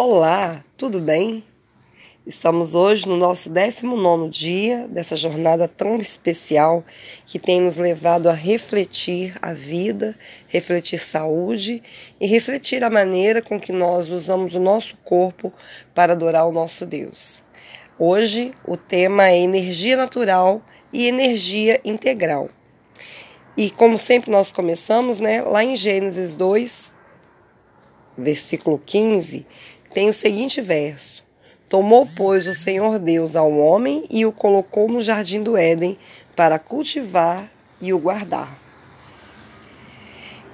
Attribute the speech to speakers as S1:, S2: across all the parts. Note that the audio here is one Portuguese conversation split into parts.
S1: Olá, tudo bem? Estamos hoje no nosso 19 dia dessa jornada tão especial que tem nos levado a refletir a vida, refletir saúde e refletir a maneira com que nós usamos o nosso corpo para adorar o nosso Deus. Hoje o tema é energia natural e energia integral. E como sempre nós começamos, né, lá em Gênesis 2, versículo 15, tem o seguinte verso: Tomou, pois, o Senhor Deus ao homem e o colocou no jardim do Éden para cultivar e o guardar.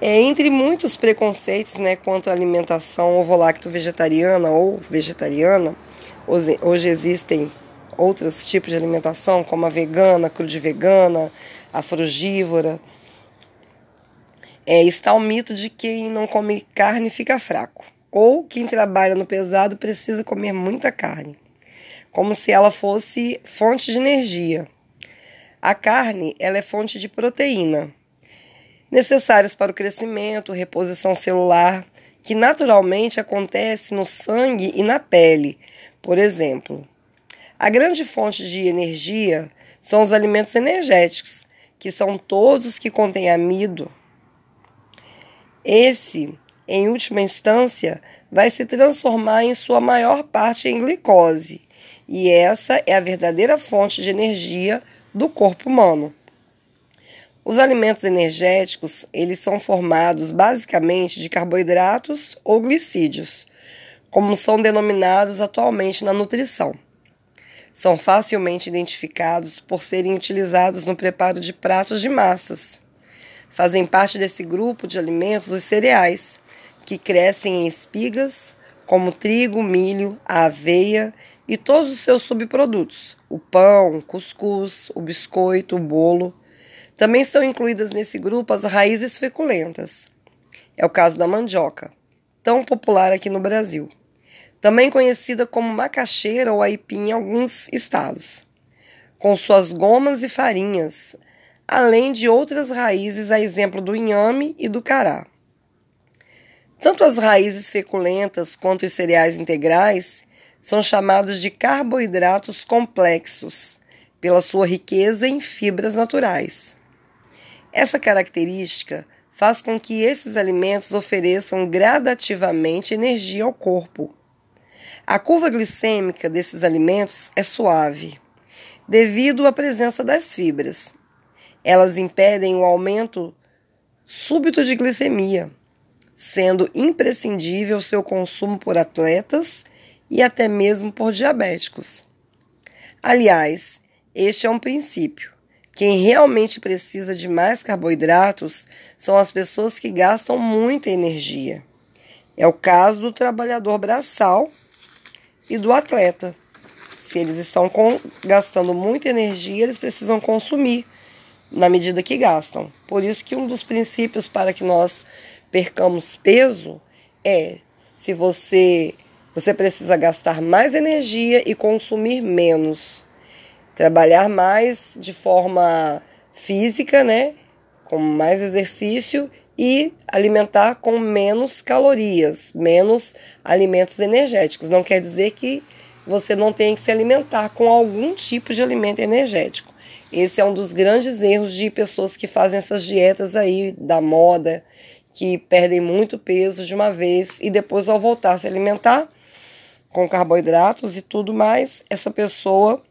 S1: É, entre muitos preconceitos né, quanto à alimentação ovo-lacto-vegetariana ou vegetariana, hoje, hoje existem outros tipos de alimentação, como a vegana, crude-vegana, a frugívora. É, está o mito de que quem não come carne fica fraco ou quem trabalha no pesado precisa comer muita carne, como se ela fosse fonte de energia. A carne, ela é fonte de proteína, necessárias para o crescimento, reposição celular, que naturalmente acontece no sangue e na pele, por exemplo. A grande fonte de energia são os alimentos energéticos, que são todos que contêm amido. Esse em última instância, vai se transformar em sua maior parte em glicose, e essa é a verdadeira fonte de energia do corpo humano. Os alimentos energéticos, eles são formados basicamente de carboidratos ou glicídios, como são denominados atualmente na nutrição. São facilmente identificados por serem utilizados no preparo de pratos de massas. Fazem parte desse grupo de alimentos os cereais, que crescem em espigas, como trigo, milho, aveia e todos os seus subprodutos, o pão, o cuscuz, o biscoito, o bolo. Também são incluídas nesse grupo as raízes feculentas. É o caso da mandioca, tão popular aqui no Brasil. Também conhecida como macaxeira ou aipim em alguns estados, com suas gomas e farinhas, além de outras raízes, a exemplo do inhame e do cará. Tanto as raízes feculentas quanto os cereais integrais são chamados de carboidratos complexos, pela sua riqueza em fibras naturais. Essa característica faz com que esses alimentos ofereçam gradativamente energia ao corpo. A curva glicêmica desses alimentos é suave, devido à presença das fibras. Elas impedem o aumento súbito de glicemia sendo imprescindível seu consumo por atletas e até mesmo por diabéticos. Aliás, este é um princípio. Quem realmente precisa de mais carboidratos são as pessoas que gastam muita energia. É o caso do trabalhador braçal e do atleta. Se eles estão com, gastando muita energia, eles precisam consumir na medida que gastam. Por isso que um dos princípios para que nós percamos peso é se você você precisa gastar mais energia e consumir menos. Trabalhar mais de forma física, né? Com mais exercício e alimentar com menos calorias, menos alimentos energéticos. Não quer dizer que você não tem que se alimentar com algum tipo de alimento energético. Esse é um dos grandes erros de pessoas que fazem essas dietas aí da moda que perdem muito peso de uma vez e depois, ao voltar a se alimentar com carboidratos e tudo mais, essa pessoa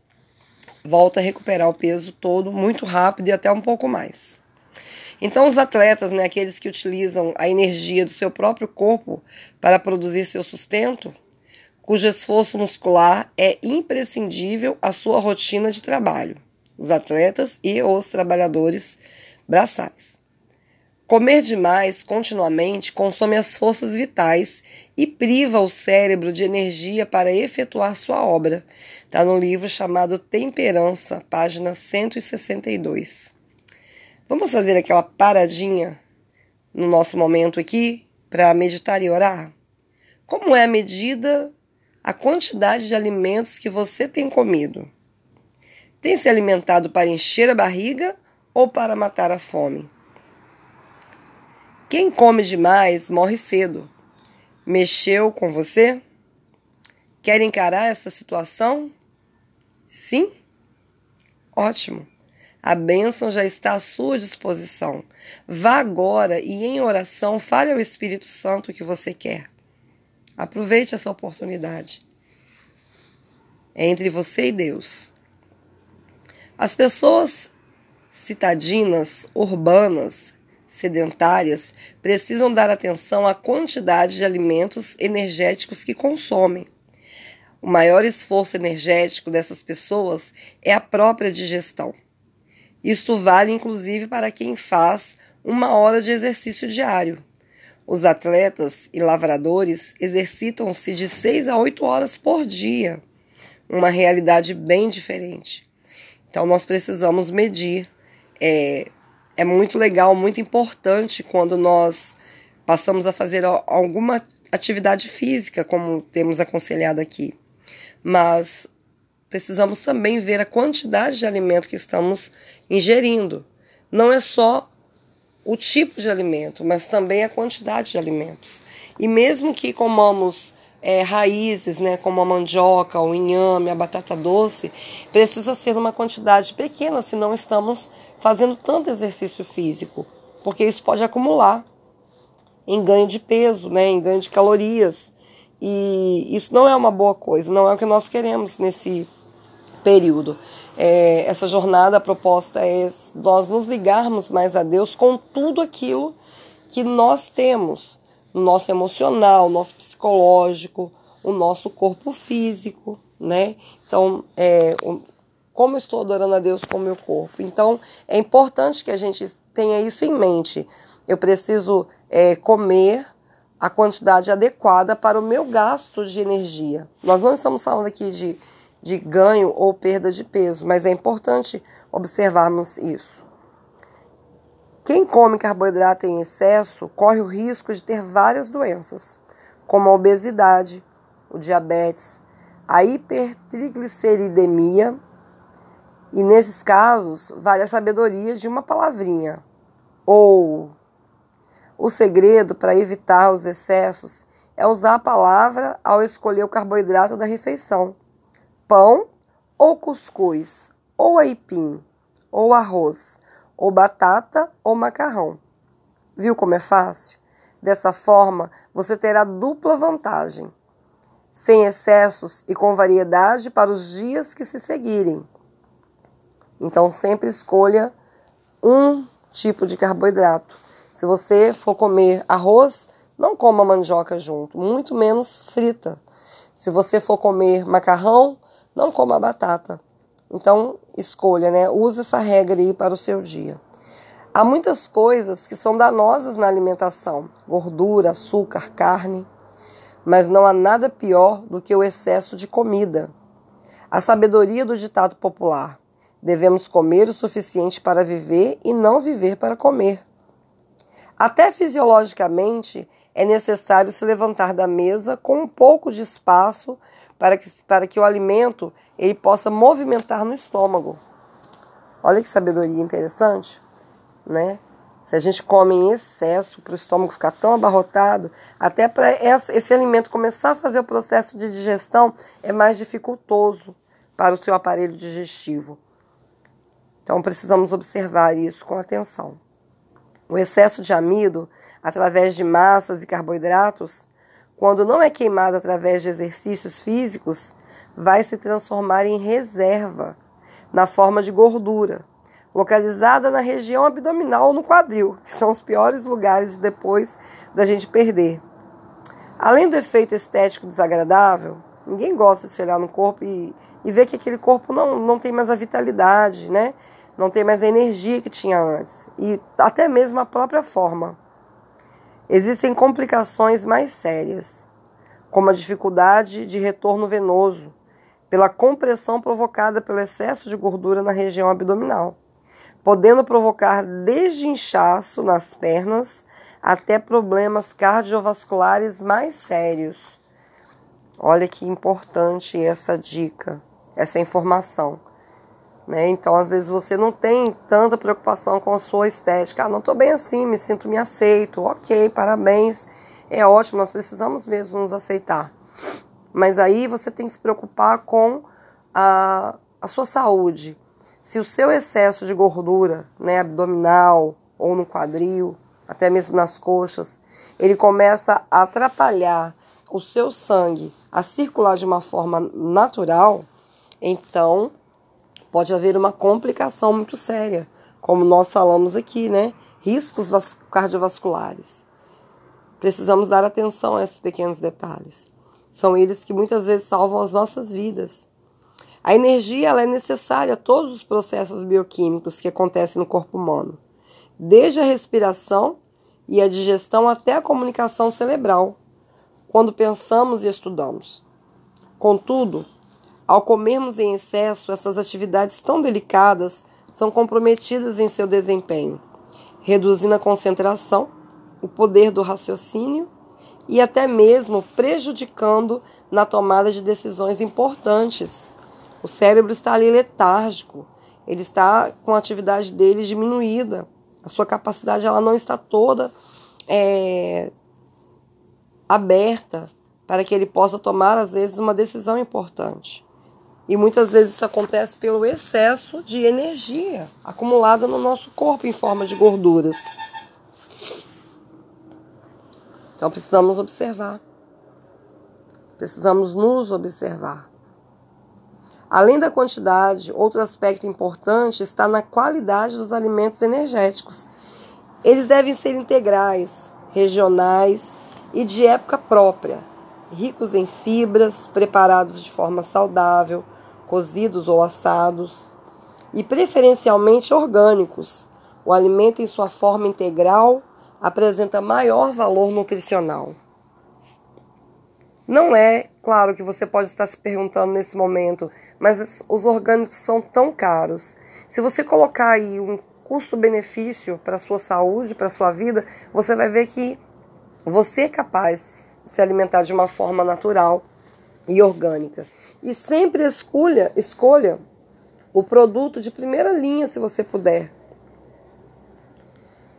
S1: volta a recuperar o peso todo muito rápido e até um pouco mais. Então, os atletas, né, aqueles que utilizam a energia do seu próprio corpo para produzir seu sustento, cujo esforço muscular é imprescindível à sua rotina de trabalho, os atletas e os trabalhadores braçais. Comer demais continuamente consome as forças vitais e priva o cérebro de energia para efetuar sua obra. Está no livro chamado Temperança, página 162. Vamos fazer aquela paradinha no nosso momento aqui para meditar e orar? Como é a medida, a quantidade de alimentos que você tem comido? Tem se alimentado para encher a barriga ou para matar a fome? Quem come demais morre cedo. Mexeu com você? Quer encarar essa situação? Sim? Ótimo. A bênção já está à sua disposição. Vá agora e em oração fale ao Espírito Santo o que você quer. Aproveite essa oportunidade. É entre você e Deus. As pessoas citadinas, urbanas, sedentárias, precisam dar atenção à quantidade de alimentos energéticos que consomem. O maior esforço energético dessas pessoas é a própria digestão. Isto vale inclusive para quem faz uma hora de exercício diário. Os atletas e lavradores exercitam-se de 6 a 8 horas por dia, uma realidade bem diferente. Então, nós precisamos medir. É, é muito legal, muito importante quando nós passamos a fazer alguma atividade física, como temos aconselhado aqui mas precisamos também ver a quantidade de alimento que estamos ingerindo. Não é só o tipo de alimento, mas também a quantidade de alimentos. E mesmo que comamos é, raízes, né, como a mandioca, o inhame, a batata doce, precisa ser uma quantidade pequena, se não estamos fazendo tanto exercício físico, porque isso pode acumular em ganho de peso, né, em ganho de calorias. E isso não é uma boa coisa, não é o que nós queremos nesse período. É, essa jornada, a proposta é nós nos ligarmos mais a Deus com tudo aquilo que nós temos, o nosso emocional, nosso psicológico, o nosso corpo físico, né? Então, é, como estou adorando a Deus com o meu corpo? Então, é importante que a gente tenha isso em mente. Eu preciso é, comer a quantidade adequada para o meu gasto de energia. Nós não estamos falando aqui de, de ganho ou perda de peso, mas é importante observarmos isso. Quem come carboidrato em excesso corre o risco de ter várias doenças, como a obesidade, o diabetes, a hipertrigliceridemia, e nesses casos vale a sabedoria de uma palavrinha, ou o segredo para evitar os excessos é usar a palavra ao escolher o carboidrato da refeição: pão ou cuscuz, ou aipim, ou arroz, ou batata ou macarrão. Viu como é fácil? Dessa forma, você terá dupla vantagem, sem excessos e com variedade para os dias que se seguirem. Então, sempre escolha um tipo de carboidrato se você for comer arroz, não coma mandioca junto, muito menos frita. Se você for comer macarrão, não coma batata. Então, escolha, né? Use essa regra aí para o seu dia. Há muitas coisas que são danosas na alimentação: gordura, açúcar, carne. Mas não há nada pior do que o excesso de comida. A sabedoria do ditado popular: devemos comer o suficiente para viver e não viver para comer. Até fisiologicamente é necessário se levantar da mesa com um pouco de espaço para que, para que o alimento ele possa movimentar no estômago. Olha que sabedoria interessante, né? Se a gente come em excesso para o estômago ficar tão abarrotado, até para esse alimento começar a fazer o processo de digestão é mais dificultoso para o seu aparelho digestivo. Então precisamos observar isso com atenção. O excesso de amido, através de massas e carboidratos, quando não é queimado através de exercícios físicos, vai se transformar em reserva, na forma de gordura, localizada na região abdominal ou no quadril, que são os piores lugares depois da gente perder. Além do efeito estético desagradável, ninguém gosta de se olhar no corpo e, e ver que aquele corpo não, não tem mais a vitalidade, né? não tem mais a energia que tinha antes e até mesmo a própria forma. Existem complicações mais sérias, como a dificuldade de retorno venoso, pela compressão provocada pelo excesso de gordura na região abdominal, podendo provocar desde inchaço nas pernas até problemas cardiovasculares mais sérios. Olha que importante essa dica, essa informação. Né? Então, às vezes, você não tem tanta preocupação com a sua estética. Ah, não estou bem assim, me sinto me aceito. Ok, parabéns. É ótimo, nós precisamos mesmo nos aceitar. Mas aí você tem que se preocupar com a, a sua saúde. Se o seu excesso de gordura, né, abdominal ou no quadril, até mesmo nas coxas, ele começa a atrapalhar o seu sangue a circular de uma forma natural, então pode haver uma complicação muito séria, como nós falamos aqui, né? Riscos cardiovasculares. Precisamos dar atenção a esses pequenos detalhes. São eles que muitas vezes salvam as nossas vidas. A energia ela é necessária a todos os processos bioquímicos que acontecem no corpo humano, desde a respiração e a digestão até a comunicação cerebral, quando pensamos e estudamos. Contudo, ao comermos em excesso, essas atividades tão delicadas são comprometidas em seu desempenho, reduzindo a concentração, o poder do raciocínio e até mesmo prejudicando na tomada de decisões importantes. O cérebro está ali letárgico, ele está com a atividade dele diminuída, a sua capacidade ela não está toda é, aberta para que ele possa tomar, às vezes, uma decisão importante. E muitas vezes isso acontece pelo excesso de energia acumulada no nosso corpo em forma de gorduras. Então precisamos observar. Precisamos nos observar. Além da quantidade, outro aspecto importante está na qualidade dos alimentos energéticos. Eles devem ser integrais, regionais e de época própria, ricos em fibras, preparados de forma saudável, cozidos ou assados, e preferencialmente orgânicos. O alimento em sua forma integral apresenta maior valor nutricional. Não é, claro, que você pode estar se perguntando nesse momento, mas os orgânicos são tão caros. Se você colocar aí um custo-benefício para a sua saúde, para a sua vida, você vai ver que você é capaz de se alimentar de uma forma natural e orgânica. E sempre escolha, escolha o produto de primeira linha, se você puder.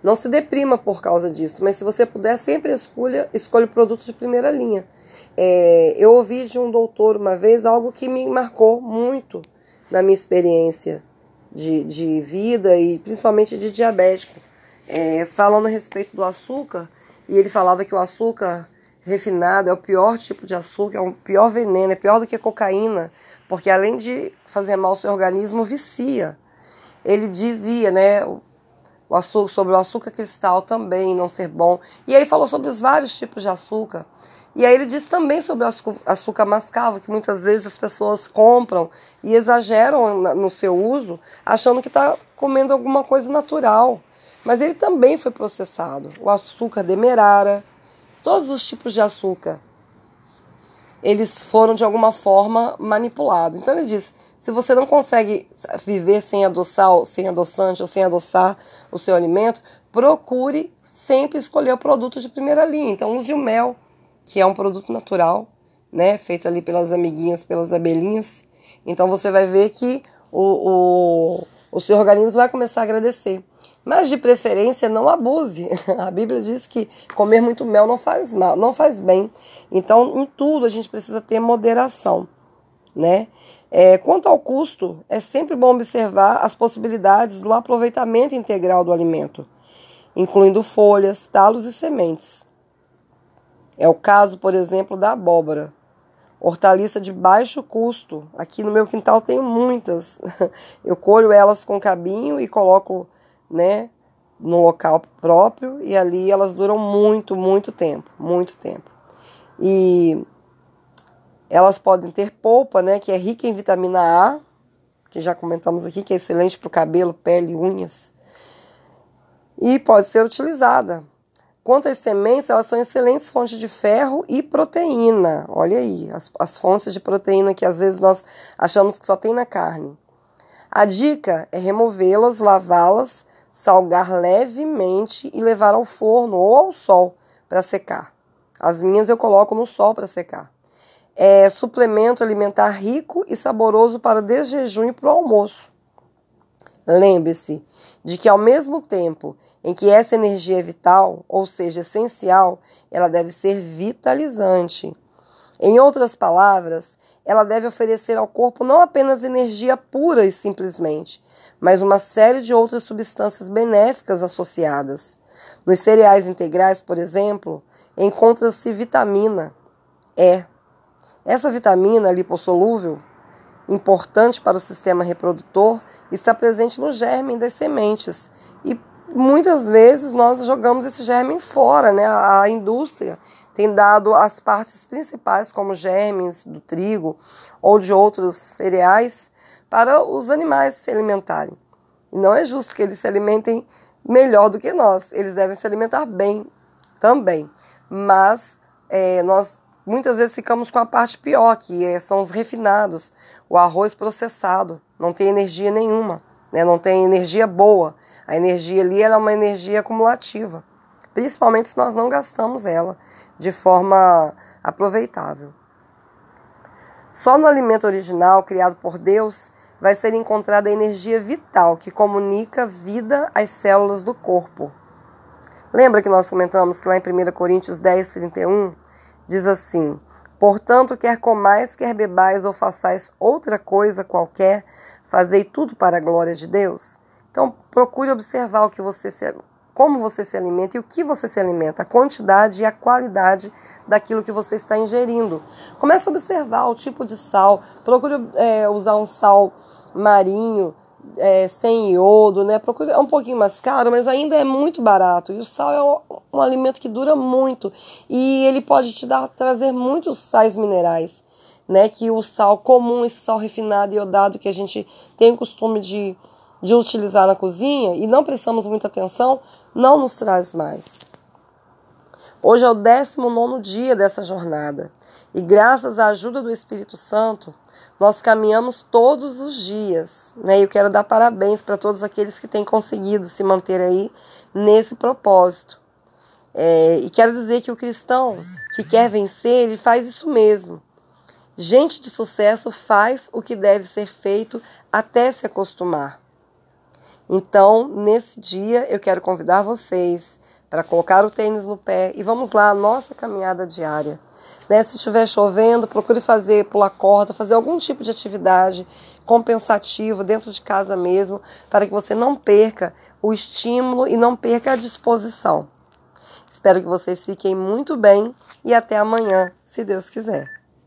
S1: Não se deprima por causa disso, mas se você puder, sempre escolha, escolha o produto de primeira linha. É, eu ouvi de um doutor uma vez algo que me marcou muito na minha experiência de, de vida e principalmente de diabético. É, falando a respeito do açúcar, e ele falava que o açúcar refinado é o pior tipo de açúcar, é o pior veneno, é pior do que a cocaína, porque além de fazer mal ao seu organismo, vicia. Ele dizia, né, o açúcar, sobre o açúcar cristal também não ser bom. E aí falou sobre os vários tipos de açúcar. E aí ele disse também sobre o açúcar mascavo, que muitas vezes as pessoas compram e exageram no seu uso, achando que está comendo alguma coisa natural. Mas ele também foi processado. O açúcar demerara, todos os tipos de açúcar, eles foram de alguma forma manipulados. Então ele diz: se você não consegue viver sem adoçar, sem adoçante ou sem adoçar o seu alimento, procure sempre escolher o produto de primeira linha. Então use o mel, que é um produto natural, né, feito ali pelas amiguinhas, pelas abelhinhas. Então você vai ver que o, o, o seu organismo vai começar a agradecer. Mas de preferência não abuse. A Bíblia diz que comer muito mel não faz mal, não faz bem. Então, em tudo a gente precisa ter moderação, né? É, quanto ao custo, é sempre bom observar as possibilidades do aproveitamento integral do alimento, incluindo folhas, talos e sementes. É o caso, por exemplo, da abóbora, hortaliça de baixo custo. Aqui no meu quintal tenho muitas. Eu colho elas com cabinho e coloco né, no local próprio e ali elas duram muito, muito tempo, muito tempo. E elas podem ter polpa, né, que é rica em vitamina A, que já comentamos aqui, que é excelente para o cabelo, pele, unhas. E pode ser utilizada. Quanto às sementes, elas são excelentes fontes de ferro e proteína. Olha aí, as, as fontes de proteína que às vezes nós achamos que só tem na carne. A dica é removê-las, lavá-las salgar levemente e levar ao forno ou ao sol para secar. As minhas eu coloco no sol para secar. É suplemento alimentar rico e saboroso para desjejum e para o almoço. Lembre-se de que, ao mesmo tempo em que essa energia é vital, ou seja, essencial, ela deve ser vitalizante. Em outras palavras, ela deve oferecer ao corpo não apenas energia pura e simplesmente, mas uma série de outras substâncias benéficas associadas. Nos cereais integrais, por exemplo, encontra-se vitamina E. Essa vitamina lipossolúvel, importante para o sistema reprodutor, está presente no germe das sementes e muitas vezes nós jogamos esse germe fora, né? A indústria tem dado as partes principais, como germes do trigo ou de outros cereais, para os animais se alimentarem. E não é justo que eles se alimentem melhor do que nós. Eles devem se alimentar bem também. Mas é, nós muitas vezes ficamos com a parte pior, que é, são os refinados, o arroz processado, não tem energia nenhuma, né? não tem energia boa. A energia ali é uma energia acumulativa, principalmente se nós não gastamos ela de forma aproveitável. Só no alimento original, criado por Deus, vai ser encontrada a energia vital que comunica vida às células do corpo. Lembra que nós comentamos que lá em 1 Coríntios 10, 31 diz assim: Portanto, quer comais, quer bebais ou façais outra coisa qualquer, fazei tudo para a glória de Deus. Então, procure observar o que você como você se alimenta e o que você se alimenta, a quantidade e a qualidade daquilo que você está ingerindo. Comece a observar o tipo de sal, procure é, usar um sal marinho, é, sem iodo, né? Procure, é um pouquinho mais caro, mas ainda é muito barato. E o sal é um, um alimento que dura muito e ele pode te dar, trazer muitos sais minerais, né? Que o sal comum, esse sal refinado e iodado que a gente tem o costume de, de utilizar na cozinha e não prestamos muita atenção, não nos traz mais. Hoje é o 19 dia dessa jornada e, graças à ajuda do Espírito Santo, nós caminhamos todos os dias. Né? Eu quero dar parabéns para todos aqueles que têm conseguido se manter aí nesse propósito. É, e quero dizer que o cristão que quer vencer, ele faz isso mesmo. Gente de sucesso faz o que deve ser feito até se acostumar. Então, nesse dia, eu quero convidar vocês para colocar o tênis no pé e vamos lá, a nossa caminhada diária. Né? Se estiver chovendo, procure fazer, pular corda, fazer algum tipo de atividade compensativa dentro de casa mesmo, para que você não perca o estímulo e não perca a disposição. Espero que vocês fiquem muito bem e até amanhã, se Deus quiser.